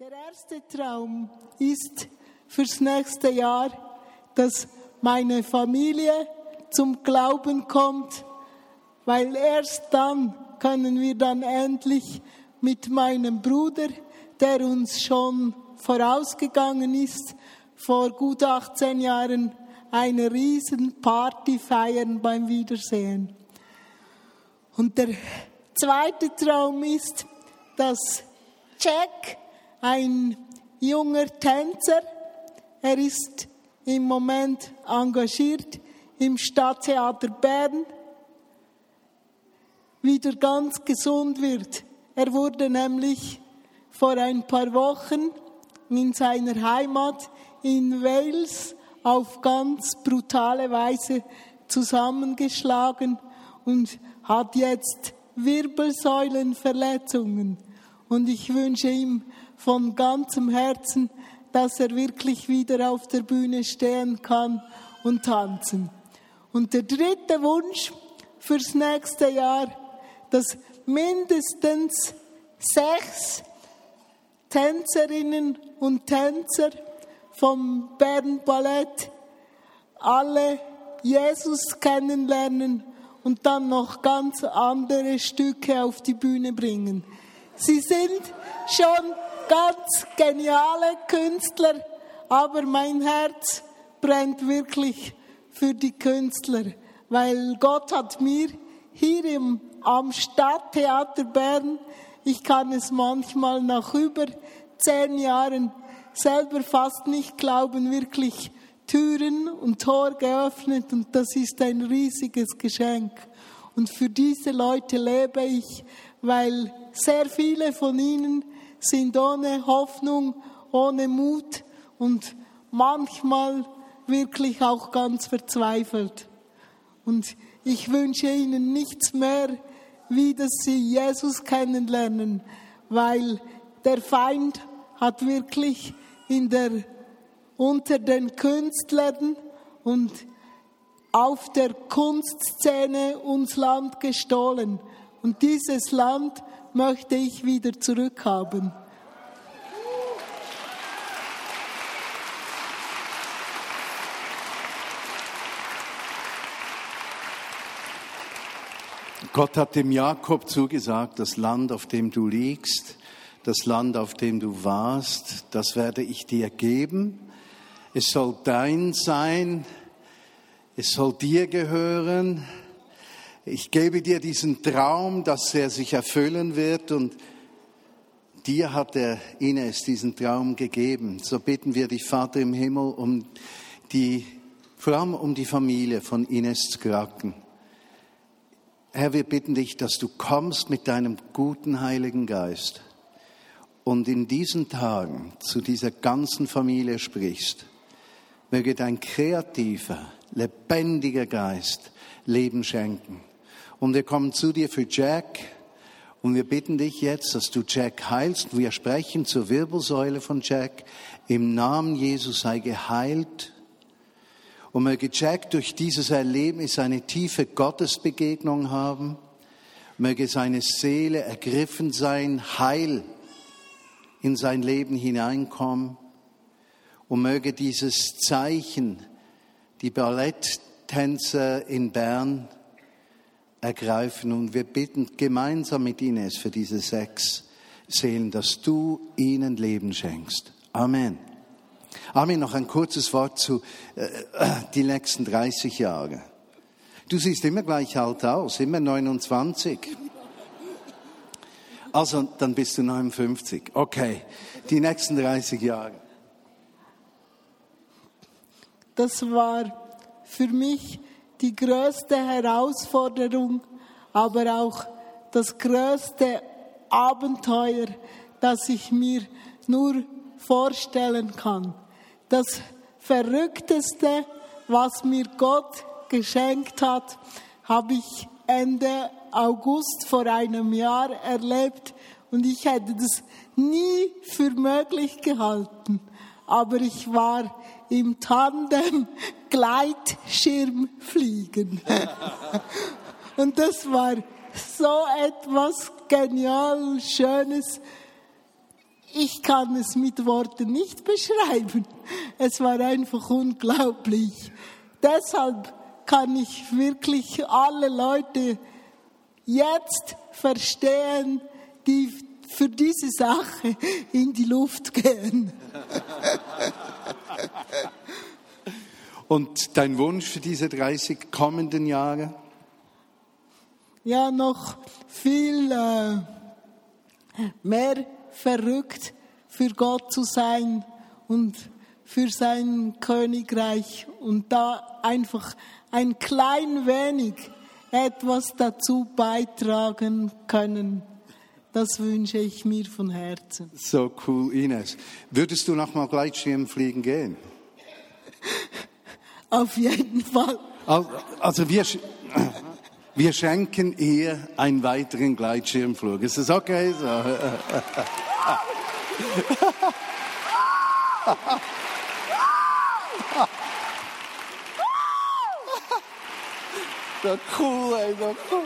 Der erste Traum ist fürs nächste Jahr, dass meine Familie zum Glauben kommt, weil erst dann können wir dann endlich mit meinem Bruder, der uns schon vorausgegangen ist, vor gut 18 Jahren eine riesen Party feiern beim Wiedersehen. Und der zweite Traum ist, dass Jack, ein junger Tänzer, er ist im Moment engagiert im Stadttheater Bern, wieder ganz gesund wird. Er wurde nämlich vor ein paar Wochen in seiner Heimat in Wales auf ganz brutale Weise zusammengeschlagen und hat jetzt Wirbelsäulenverletzungen. Und ich wünsche ihm von ganzem Herzen, dass er wirklich wieder auf der Bühne stehen kann und tanzen. Und der dritte Wunsch fürs nächste Jahr, dass mindestens sechs Tänzerinnen und Tänzer vom Bern Ballett alle Jesus kennenlernen und dann noch ganz andere Stücke auf die Bühne bringen. Sie sind schon ganz geniale Künstler, aber mein Herz brennt wirklich für die Künstler, weil Gott hat mir hier im, am Stadttheater Bern, ich kann es manchmal nach über zehn Jahren selber fast nicht glauben, wirklich Türen und Tor geöffnet und das ist ein riesiges Geschenk. Und für diese Leute lebe ich, weil sehr viele von ihnen sind ohne Hoffnung, ohne Mut und manchmal wirklich auch ganz verzweifelt. Und ich wünsche ihnen nichts mehr, wie dass sie Jesus kennenlernen, weil der Feind hat wirklich in der, unter den Künstlern und auf der Kunstszene uns Land gestohlen. Und dieses Land möchte ich wieder zurückhaben. Gott hat dem Jakob zugesagt, das Land, auf dem du liegst, das Land, auf dem du warst, das werde ich dir geben. Es soll dein sein, es soll dir gehören. Ich gebe dir diesen Traum, dass er sich erfüllen wird und dir hat er Ines diesen Traum gegeben. So bitten wir dich, Vater im Himmel, um die, vor allem um die Familie von Ines zu Kraken. Herr, wir bitten dich, dass du kommst mit deinem guten Heiligen Geist und in diesen Tagen zu dieser ganzen Familie sprichst, möge dein kreativer, lebendiger Geist Leben schenken. Und wir kommen zu dir für Jack und wir bitten dich jetzt, dass du Jack heilst. Wir sprechen zur Wirbelsäule von Jack. Im Namen Jesus sei geheilt. Und möge Jack durch dieses Erlebnis eine tiefe Gottesbegegnung haben. Möge seine Seele ergriffen sein, heil in sein Leben hineinkommen und möge dieses Zeichen die Balletttänzer in Bern ergreifen und wir bitten gemeinsam mit Ines für diese sechs Seelen, dass du ihnen Leben schenkst. Amen. Amen. Noch ein kurzes Wort zu äh, die nächsten 30 Jahre. Du siehst immer gleich alt aus, immer 29. Also, dann bist du 59. Okay, die nächsten 30 Jahre. Das war für mich die größte Herausforderung, aber auch das größte Abenteuer, das ich mir nur vorstellen kann. Das Verrückteste, was mir Gott geschenkt hat, habe ich Ende August vor einem Jahr erlebt und ich hätte das nie für möglich gehalten. Aber ich war im Tandem Gleitschirmfliegen. und das war so etwas genial, Schönes. ich kann es mit Worten nicht beschreiben. Es war einfach unglaublich. Deshalb kann ich wirklich alle Leute jetzt verstehen, die für diese Sache in die Luft gehen. Und dein Wunsch für diese 30 kommenden Jahre? Ja, noch viel äh, mehr verrückt für Gott zu sein und für sein Königreich und da einfach ein klein wenig etwas dazu beitragen können. Das wünsche ich mir von Herzen. So cool, Ines. Würdest du noch mal Gleitschirmfliegen gehen? Auf jeden Fall. Also wir, wir schenken ihr einen weiteren Gleitschirmflug. Ist das okay so? So cool, ey, so cool.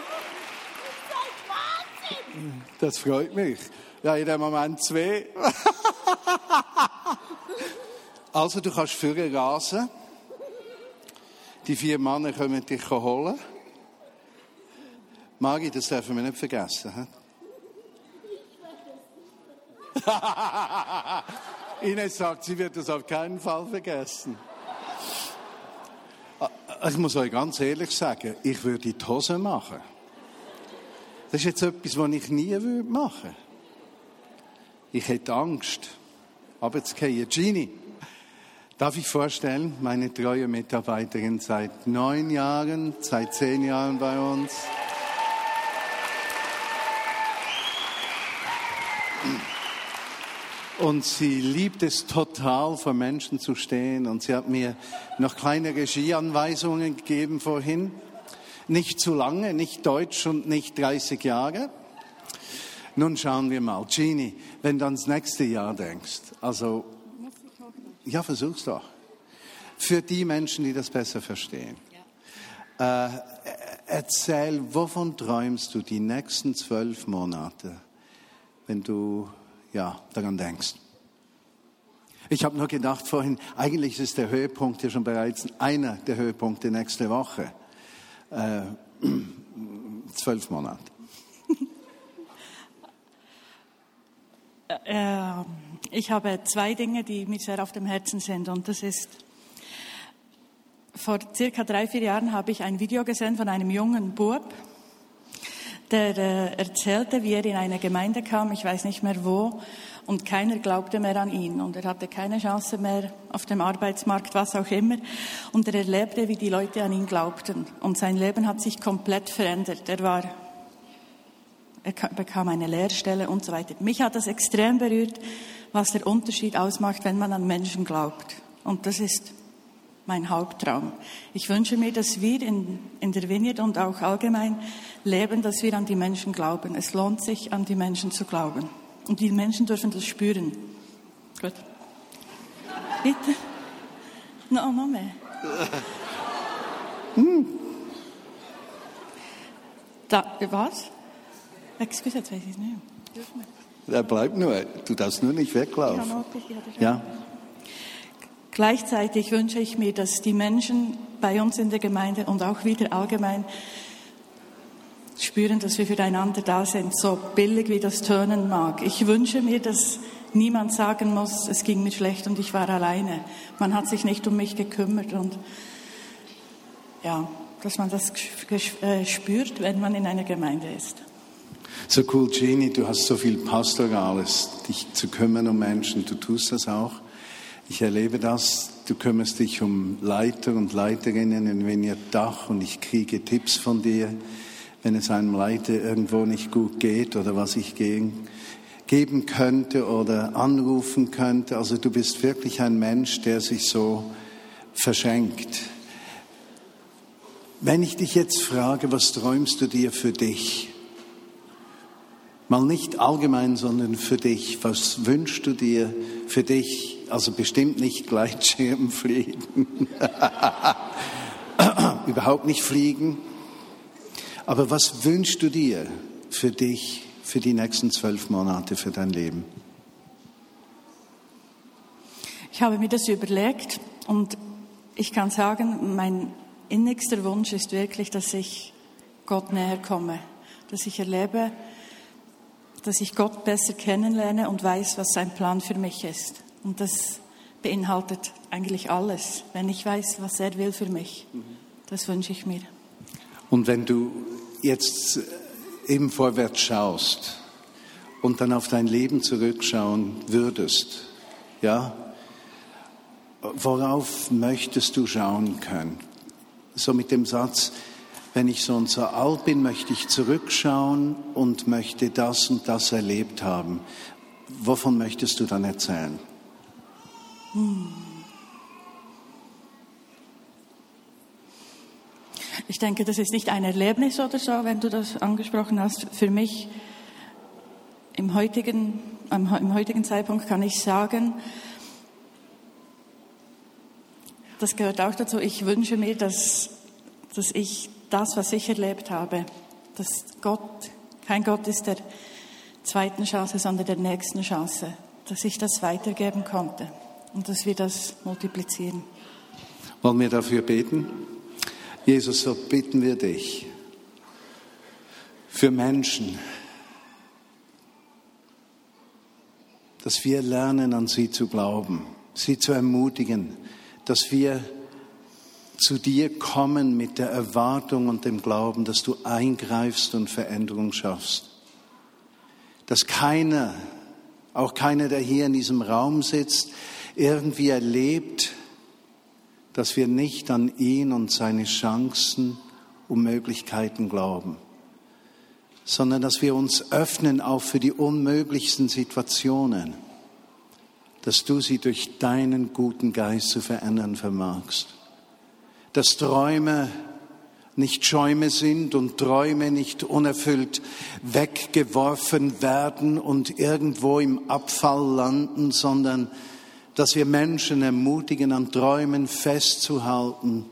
Das freut mich. Ja, in dem Moment zwei. also, du kannst führen rasen. Die vier Männer kommen dich holen. Magi, das dürfen wir nicht vergessen. Ines sagt, sie wird das auf keinen Fall vergessen. Ich muss euch ganz ehrlich sagen, ich würde die Hose machen. Das ist jetzt etwas, was ich nie machen würde. Ich hätte Angst. Gehe Gini. Darf ich vorstellen, meine treue Mitarbeiterin seit neun Jahren, seit zehn Jahren bei uns. Und sie liebt es total, vor Menschen zu stehen. Und sie hat mir noch kleine Regieanweisungen gegeben vorhin. Nicht zu lange, nicht deutsch und nicht 30 Jahre. Nun schauen wir mal. Gini, wenn du ans nächste Jahr denkst, also, ja, versuch's doch. Für die Menschen, die das besser verstehen. Ja. Äh, erzähl, wovon träumst du die nächsten zwölf Monate, wenn du ja, daran denkst. Ich habe nur gedacht vorhin, eigentlich ist der Höhepunkt ja schon bereits einer der Höhepunkte nächste Woche. Äh, zwölf Monate. Äh, ich habe zwei Dinge, die mir sehr auf dem Herzen sind. Und das ist, vor circa drei, vier Jahren habe ich ein Video gesehen von einem jungen Bub, der äh, erzählte, wie er in eine Gemeinde kam, ich weiß nicht mehr wo, und keiner glaubte mehr an ihn und er hatte keine Chance mehr auf dem Arbeitsmarkt, was auch immer. Und er erlebte, wie die Leute an ihn glaubten und sein Leben hat sich komplett verändert. Er war, er bekam eine Lehrstelle und so weiter. Mich hat das extrem berührt, was der Unterschied ausmacht, wenn man an Menschen glaubt. Und das ist mein Haupttraum. Ich wünsche mir, dass wir in, in der Vineyard und auch allgemein leben, dass wir an die Menschen glauben. Es lohnt sich, an die Menschen zu glauben. Und die Menschen dürfen das spüren. Gut. Bitte? No, noch mehr. Hm. Da, was? Excuse, jetzt weiß ich es nicht. Er bleibt nur. Du darfst nur nicht weglaufen. Ja. Gleichzeitig wünsche ich mir, dass die Menschen bei uns in der Gemeinde und auch wieder allgemein spüren, dass wir füreinander da sind, so billig wie das tönen mag. Ich wünsche mir, dass niemand sagen muss, es ging mir schlecht und ich war alleine. Man hat sich nicht um mich gekümmert und ja, dass man das äh, spürt, wenn man in einer Gemeinde ist. So cool, Jeannie, du hast so viel Pastorales, dich zu kümmern um Menschen, du tust das auch. Ich erlebe das. Du kümmerst dich um Leiter und Leiterinnen in Vineyard Dach und ich kriege Tipps von dir, wenn es einem Leiter irgendwo nicht gut geht oder was ich gegen, geben könnte oder anrufen könnte. Also du bist wirklich ein Mensch, der sich so verschenkt. Wenn ich dich jetzt frage, was träumst du dir für dich? Mal nicht allgemein, sondern für dich. Was wünschst du dir für dich? Also bestimmt nicht Gleitschirm fliegen. Überhaupt nicht fliegen. Aber was wünschst du dir für dich, für die nächsten zwölf Monate, für dein Leben? Ich habe mir das überlegt und ich kann sagen, mein innigster Wunsch ist wirklich, dass ich Gott näher komme, dass ich erlebe, dass ich Gott besser kennenlerne und weiß, was sein Plan für mich ist. Und das beinhaltet eigentlich alles, wenn ich weiß, was er will für mich. Das wünsche ich mir. Und wenn du jetzt eben vorwärts schaust und dann auf dein Leben zurückschauen würdest, ja, worauf möchtest du schauen können? So mit dem Satz, wenn ich so und so alt bin, möchte ich zurückschauen und möchte das und das erlebt haben. Wovon möchtest du dann erzählen? Ich denke, das ist nicht ein Erlebnis oder so, wenn du das angesprochen hast. Für mich im heutigen, im heutigen Zeitpunkt kann ich sagen, das gehört auch dazu, ich wünsche mir, dass, dass ich das, was ich erlebt habe, dass Gott kein Gott ist der zweiten Chance, sondern der nächsten Chance, dass ich das weitergeben konnte und dass wir das multiplizieren. Wollen wir dafür beten? Jesus, so bitten wir dich für Menschen, dass wir lernen, an sie zu glauben, sie zu ermutigen, dass wir zu dir kommen mit der Erwartung und dem Glauben, dass du eingreifst und Veränderung schaffst. Dass keiner, auch keiner, der hier in diesem Raum sitzt, irgendwie erlebt, dass wir nicht an ihn und seine Chancen und Möglichkeiten glauben, sondern dass wir uns öffnen auch für die unmöglichsten Situationen, dass du sie durch deinen guten Geist zu verändern vermagst, dass Träume nicht Schäume sind und Träume nicht unerfüllt weggeworfen werden und irgendwo im Abfall landen, sondern dass wir Menschen ermutigen, an Träumen festzuhalten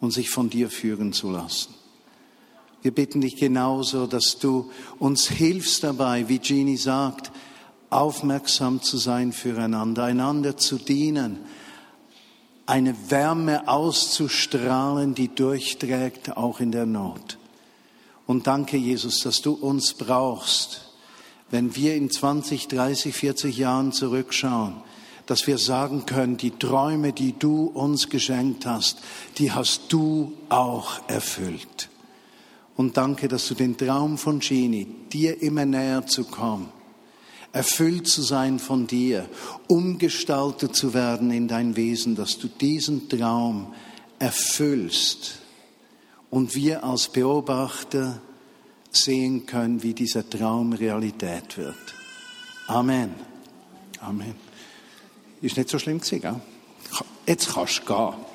und sich von dir führen zu lassen. Wir bitten dich genauso, dass du uns hilfst dabei, wie Jeannie sagt, aufmerksam zu sein füreinander, einander zu dienen, eine Wärme auszustrahlen, die durchträgt, auch in der Not. Und danke, Jesus, dass du uns brauchst, wenn wir in 20, 30, 40 Jahren zurückschauen dass wir sagen können, die Träume, die du uns geschenkt hast, die hast du auch erfüllt. Und danke, dass du den Traum von Genie, dir immer näher zu kommen, erfüllt zu sein von dir, umgestaltet zu werden in dein Wesen, dass du diesen Traum erfüllst und wir als Beobachter sehen können, wie dieser Traum Realität wird. Amen. Amen. Ist nicht so schlimm gewesen, gell? Jetzt kannst du gehen.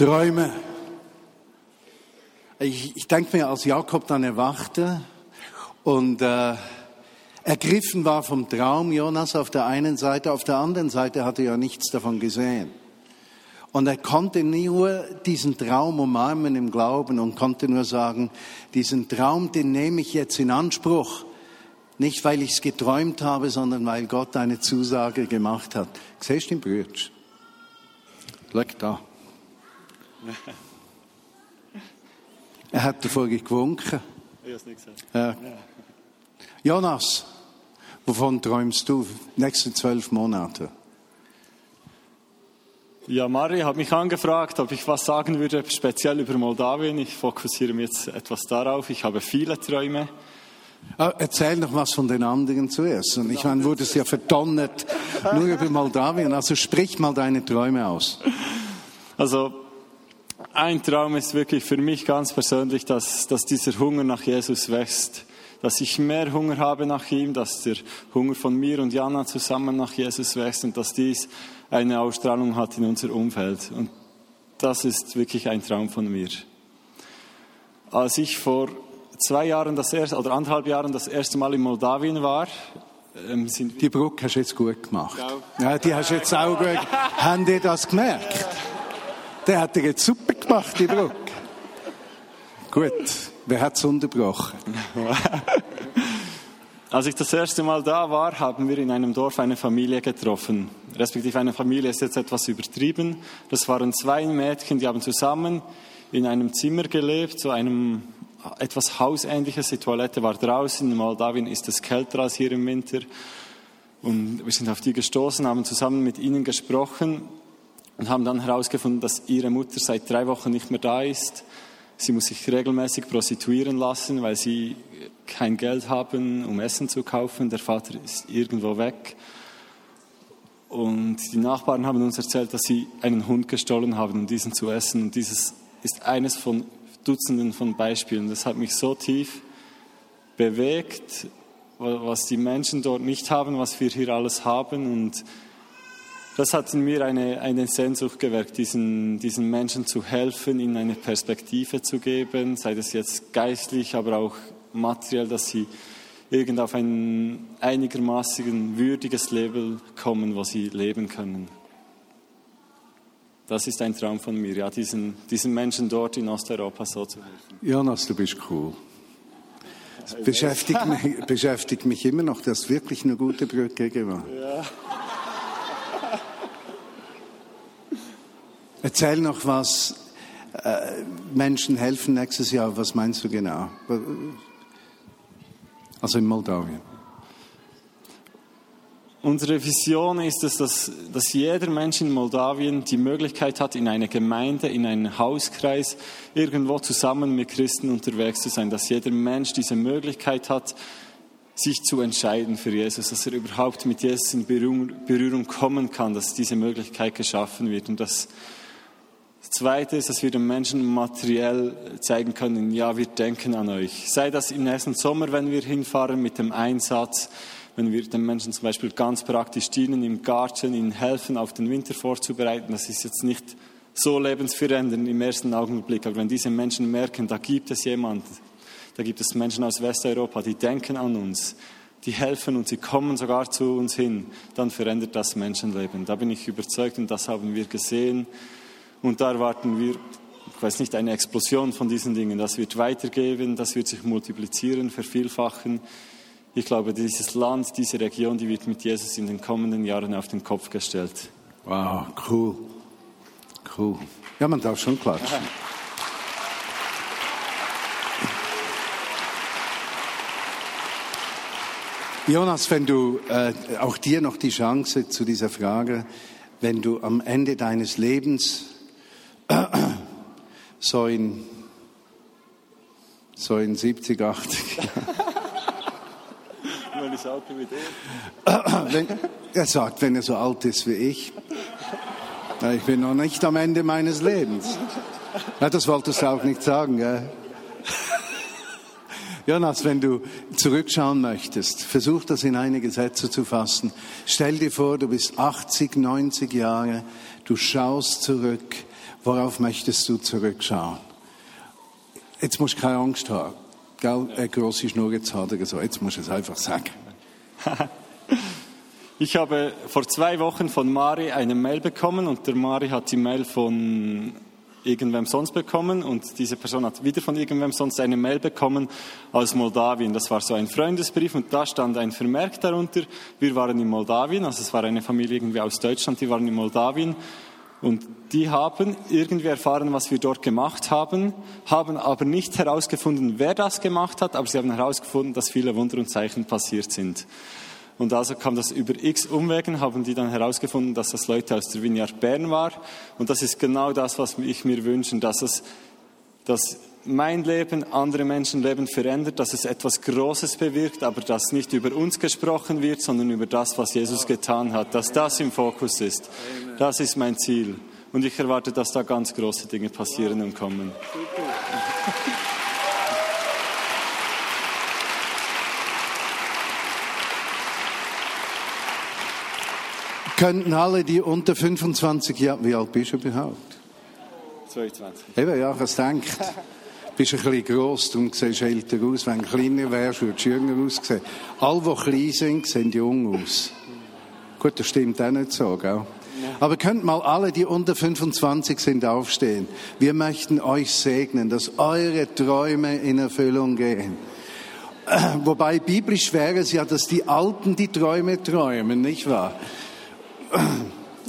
Träume. Ich, ich denke mir, als Jakob dann erwachte und äh, ergriffen war vom Traum Jonas auf der einen Seite, auf der anderen Seite hatte er ja nichts davon gesehen. Und er konnte nur diesen Traum umarmen im Glauben und konnte nur sagen, diesen Traum, den nehme ich jetzt in Anspruch. Nicht, weil ich es geträumt habe, sondern weil Gott eine Zusage gemacht hat. Siehst du den Brütsch? Schau da. Er hat davor gewunken. Ich habe nicht gesagt. Ja. Jonas, wovon träumst du nächste zwölf Monate? Ja, Mari hat mich angefragt, ob ich was sagen würde, speziell über Moldawien. Ich fokussiere mich jetzt etwas darauf. Ich habe viele Träume. Ah, erzähl noch was von den anderen zuerst. Und ich meine, wurde es ja verdonnert nur über Moldawien. Also sprich mal deine Träume aus. Also ein Traum ist wirklich für mich ganz persönlich, dass, dass dieser Hunger nach Jesus wächst. Dass ich mehr Hunger habe nach ihm, dass der Hunger von mir und Jana zusammen nach Jesus wächst und dass dies eine Ausstrahlung hat in unser Umfeld. Und das ist wirklich ein Traum von mir. Als ich vor zwei Jahren das erste, oder anderthalb Jahren das erste Mal in Moldawien war, ähm, sind Die Brücke hast du jetzt gut gemacht. Ja, die hast du jetzt auch gut Haben die das gemerkt? Der hat dir jetzt super gemacht, die Brücke. Gut, wer hat es unterbrochen? Als ich das erste Mal da war, haben wir in einem Dorf eine Familie getroffen. Respektive eine Familie ist jetzt etwas übertrieben. Das waren zwei Mädchen, die haben zusammen in einem Zimmer gelebt, so einem etwas hausähnliches. Die Toilette war draußen. In Moldawien ist es kälter als hier im Winter. Und wir sind auf die gestoßen, haben zusammen mit ihnen gesprochen und haben dann herausgefunden, dass ihre Mutter seit drei Wochen nicht mehr da ist. Sie muss sich regelmäßig prostituieren lassen, weil sie kein Geld haben, um Essen zu kaufen. Der Vater ist irgendwo weg. Und die Nachbarn haben uns erzählt, dass sie einen Hund gestohlen haben, um diesen zu essen. Und dieses ist eines von Dutzenden von Beispielen. Das hat mich so tief bewegt, was die Menschen dort nicht haben, was wir hier alles haben. Und das hat in mir eine, eine Sehnsucht gewirkt, diesen, diesen Menschen zu helfen, ihnen eine Perspektive zu geben, sei das jetzt geistlich, aber auch materiell, dass sie irgend auf ein einigermaßen würdiges Level kommen, wo sie leben können. Das ist ein Traum von mir, ja, diesen, diesen Menschen dort in Osteuropa so zu helfen. Jonas, du bist cool. Das beschäftigt mich, beschäftigt mich immer noch, das ist wirklich eine gute Brücke geworden. Ja. Erzähl noch was. Äh, Menschen helfen nächstes Jahr. Was meinst du genau? Also in Moldawien. Unsere Vision ist es, dass, dass jeder Mensch in Moldawien die Möglichkeit hat, in einer Gemeinde, in einem Hauskreis, irgendwo zusammen mit Christen unterwegs zu sein. Dass jeder Mensch diese Möglichkeit hat, sich zu entscheiden für Jesus, dass er überhaupt mit Jesus in Berührung, Berührung kommen kann, dass diese Möglichkeit geschaffen wird. Und das Zweite ist, dass wir den Menschen materiell zeigen können, ja, wir denken an euch. Sei das im nächsten Sommer, wenn wir hinfahren mit dem Einsatz, wenn wir den Menschen zum Beispiel ganz praktisch dienen im Garten, ihnen helfen, auf den Winter vorzubereiten. Das ist jetzt nicht so lebensverändernd im ersten Augenblick, aber wenn diese Menschen merken, da gibt es jemand, da gibt es Menschen aus Westeuropa, die denken an uns, die helfen und sie kommen sogar zu uns hin, dann verändert das Menschenleben. Da bin ich überzeugt und das haben wir gesehen. Und da erwarten wir, ich weiß nicht, eine Explosion von diesen Dingen. Das wird weitergehen, das wird sich multiplizieren, vervielfachen. Ich glaube, dieses Land, diese Region, die wird mit Jesus in den kommenden Jahren auf den Kopf gestellt. Wow, cool. Cool. Ja, man darf schon klatschen. Jonas, wenn du äh, auch dir noch die Chance zu dieser Frage, wenn du am Ende deines Lebens so in, so in 70, 80 Wenn ich so wie wenn, Er sagt, wenn er so alt ist wie ich. Ich bin noch nicht am Ende meines Lebens. Ja, das wolltest du auch nicht sagen, gell? Jonas, wenn du zurückschauen möchtest, versuch das in einige Sätze zu fassen. Stell dir vor, du bist 80, 90 Jahre, du schaust zurück Worauf möchtest du zurückschauen? Jetzt musst du keine Angst haben. Gell? Eine grosse Schnur jetzt hat oder so. Jetzt musst du es einfach sagen. Ich habe vor zwei Wochen von Mari eine Mail bekommen und der Mari hat die Mail von irgendwem sonst bekommen und diese Person hat wieder von irgendwem sonst eine Mail bekommen aus Moldawien. Das war so ein Freundesbrief und da stand ein Vermerk darunter. Wir waren in Moldawien, also es war eine Familie irgendwie aus Deutschland, die waren in Moldawien und die haben irgendwie erfahren, was wir dort gemacht haben, haben aber nicht herausgefunden, wer das gemacht hat, aber sie haben herausgefunden, dass viele Wunder und Zeichen passiert sind. Und also kam das über x Umwegen, haben die dann herausgefunden, dass das Leute aus der Vineyard Bern war. Und das ist genau das, was ich mir wünsche, dass es, dass mein Leben, andere Menschenleben verändert, dass es etwas Großes bewirkt, aber dass nicht über uns gesprochen wird, sondern über das, was Jesus getan hat, dass das im Fokus ist. Das ist mein Ziel. Und ich erwarte, dass da ganz große Dinge passieren und kommen. Könnten alle, die unter 25 Jahre, wie alt bist du überhaupt? 22. Eben, ja, ich denkt. Bist ein bisschen gross, darum siehst du älter aus. Wenn du kleiner wärst, würdest du jünger aussehen. Alle, die klein sind, sehen jung aus. Gut, das stimmt auch nicht so, gell? Aber könnt mal alle, die unter 25 sind, aufstehen. Wir möchten euch segnen, dass eure Träume in Erfüllung gehen. Wobei biblisch wäre es ja, dass die Alten die Träume träumen, nicht wahr?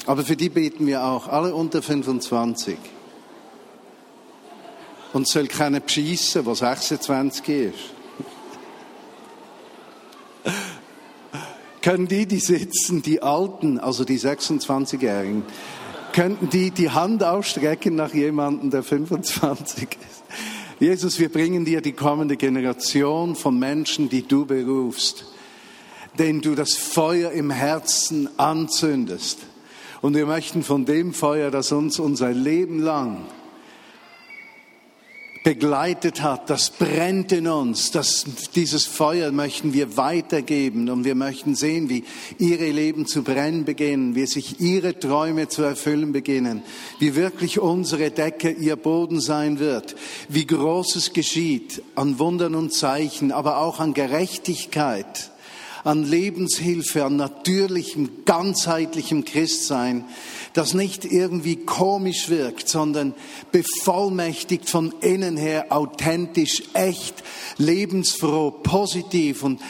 Aber für die beten wir auch, alle unter 25. Und soll keiner beschissen, was 26 ist. Können die, die sitzen, die Alten, also die 26-Jährigen, könnten die die Hand ausstrecken nach jemandem, der 25 ist? Jesus, wir bringen dir die kommende Generation von Menschen, die du berufst, denen du das Feuer im Herzen anzündest. Und wir möchten von dem Feuer, das uns unser Leben lang begleitet hat, das brennt in uns, das, dieses Feuer möchten wir weitergeben und wir möchten sehen, wie ihre Leben zu brennen beginnen, wie sich ihre Träume zu erfüllen beginnen, wie wirklich unsere Decke ihr Boden sein wird, wie Großes geschieht an Wundern und Zeichen, aber auch an Gerechtigkeit an Lebenshilfe, an natürlichem, ganzheitlichem Christsein, das nicht irgendwie komisch wirkt, sondern bevollmächtigt von innen her, authentisch, echt, lebensfroh, positiv und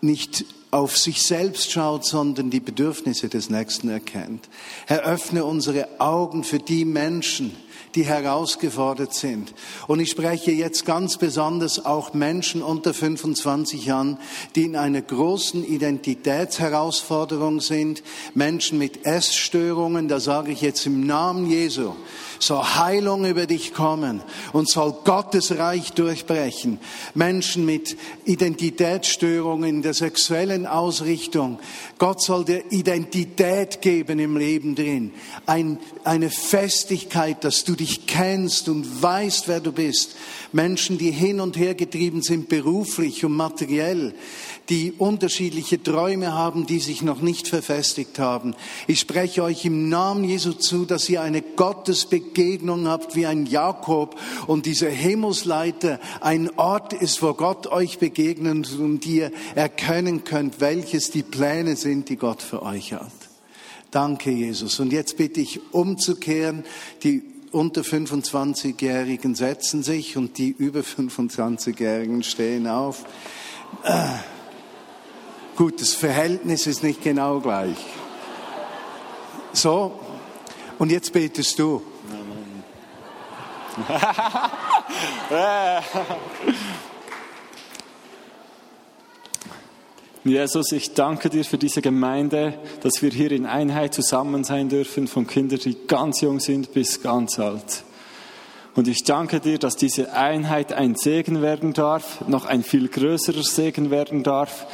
nicht auf sich selbst schaut, sondern die Bedürfnisse des Nächsten erkennt. Eröffne unsere Augen für die Menschen, die herausgefordert sind. Und ich spreche jetzt ganz besonders auch Menschen unter 25 Jahren, die in einer großen Identitätsherausforderung sind, Menschen mit Essstörungen, da sage ich jetzt im Namen Jesu, soll Heilung über dich kommen und soll Gottes Reich durchbrechen. Menschen mit Identitätsstörungen der sexuellen Ausrichtung. Gott soll dir Identität geben im Leben drin. Ein, eine Festigkeit, dass du dich kennst und weißt, wer du bist. Menschen, die hin und her getrieben sind beruflich und materiell die unterschiedliche Träume haben, die sich noch nicht verfestigt haben. Ich spreche euch im Namen Jesu zu, dass ihr eine Gottesbegegnung habt wie ein Jakob und dieser Himmelsleiter ein Ort ist, wo Gott euch begegnet und ihr erkennen könnt, welches die Pläne sind, die Gott für euch hat. Danke, Jesus. Und jetzt bitte ich umzukehren. Die unter 25-Jährigen setzen sich und die über 25-Jährigen stehen auf. Äh. Gut, das Verhältnis ist nicht genau gleich. So, und jetzt betest du. Jesus, ich danke dir für diese Gemeinde, dass wir hier in Einheit zusammen sein dürfen, von Kindern, die ganz jung sind bis ganz alt. Und ich danke dir, dass diese Einheit ein Segen werden darf, noch ein viel größerer Segen werden darf,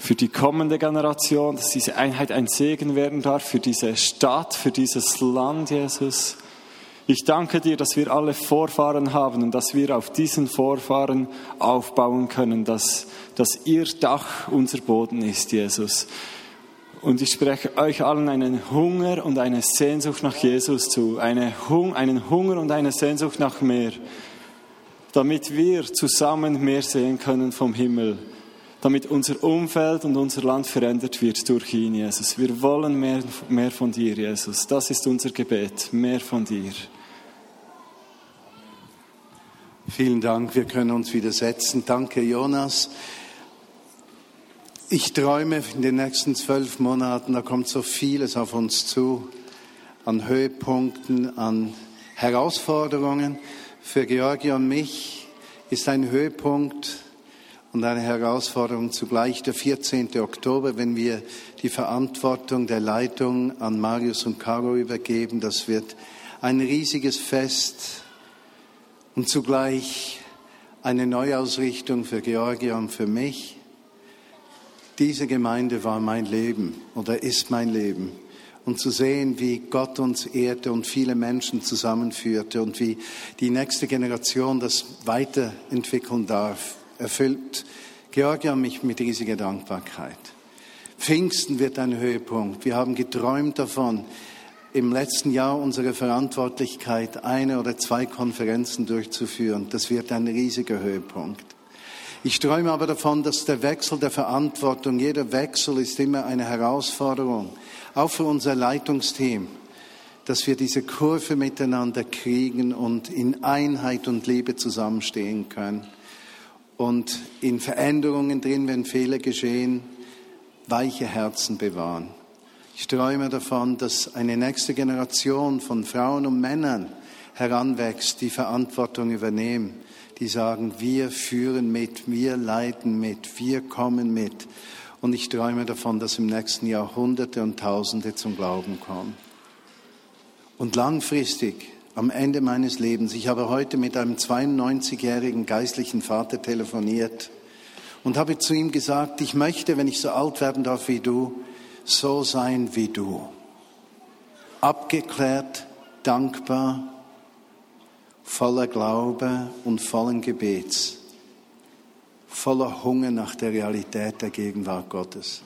für die kommende Generation, dass diese Einheit ein Segen werden darf für diese Stadt, für dieses Land, Jesus. Ich danke dir, dass wir alle Vorfahren haben und dass wir auf diesen Vorfahren aufbauen können, dass, dass ihr Dach unser Boden ist, Jesus. Und ich spreche euch allen einen Hunger und eine Sehnsucht nach Jesus zu, eine Hung, einen Hunger und eine Sehnsucht nach mehr, damit wir zusammen mehr sehen können vom Himmel damit unser Umfeld und unser Land verändert wird durch ihn, Jesus. Wir wollen mehr, mehr von dir, Jesus. Das ist unser Gebet, mehr von dir. Vielen Dank, wir können uns wieder setzen. Danke, Jonas. Ich träume in den nächsten zwölf Monaten, da kommt so vieles auf uns zu, an Höhepunkten, an Herausforderungen. Für Georgia und mich ist ein Höhepunkt und eine Herausforderung zugleich der 14. Oktober, wenn wir die Verantwortung der Leitung an Marius und Caro übergeben. Das wird ein riesiges Fest und zugleich eine Neuausrichtung für Georgia und für mich. Diese Gemeinde war mein Leben oder ist mein Leben. Und zu sehen, wie Gott uns ehrte und viele Menschen zusammenführte und wie die nächste Generation das weiterentwickeln darf erfüllt Georgia mich mit riesiger Dankbarkeit. Pfingsten wird ein Höhepunkt. Wir haben geträumt davon, im letzten Jahr unsere Verantwortlichkeit, eine oder zwei Konferenzen durchzuführen. Das wird ein riesiger Höhepunkt. Ich träume aber davon, dass der Wechsel der Verantwortung, jeder Wechsel ist immer eine Herausforderung, auch für unser Leitungsteam, dass wir diese Kurve miteinander kriegen und in Einheit und Liebe zusammenstehen können und in Veränderungen drin, wenn Fehler geschehen, weiche Herzen bewahren. Ich träume davon, dass eine nächste Generation von Frauen und Männern heranwächst, die Verantwortung übernehmen, die sagen, wir führen mit, wir leiten mit, wir kommen mit. Und ich träume davon, dass im nächsten Jahr Hunderte und Tausende zum Glauben kommen. Und langfristig, am Ende meines Lebens, ich habe heute mit einem 92-jährigen geistlichen Vater telefoniert und habe zu ihm gesagt, ich möchte, wenn ich so alt werden darf wie du, so sein wie du. Abgeklärt, dankbar, voller Glaube und vollen Gebets, voller Hunger nach der Realität der Gegenwart Gottes.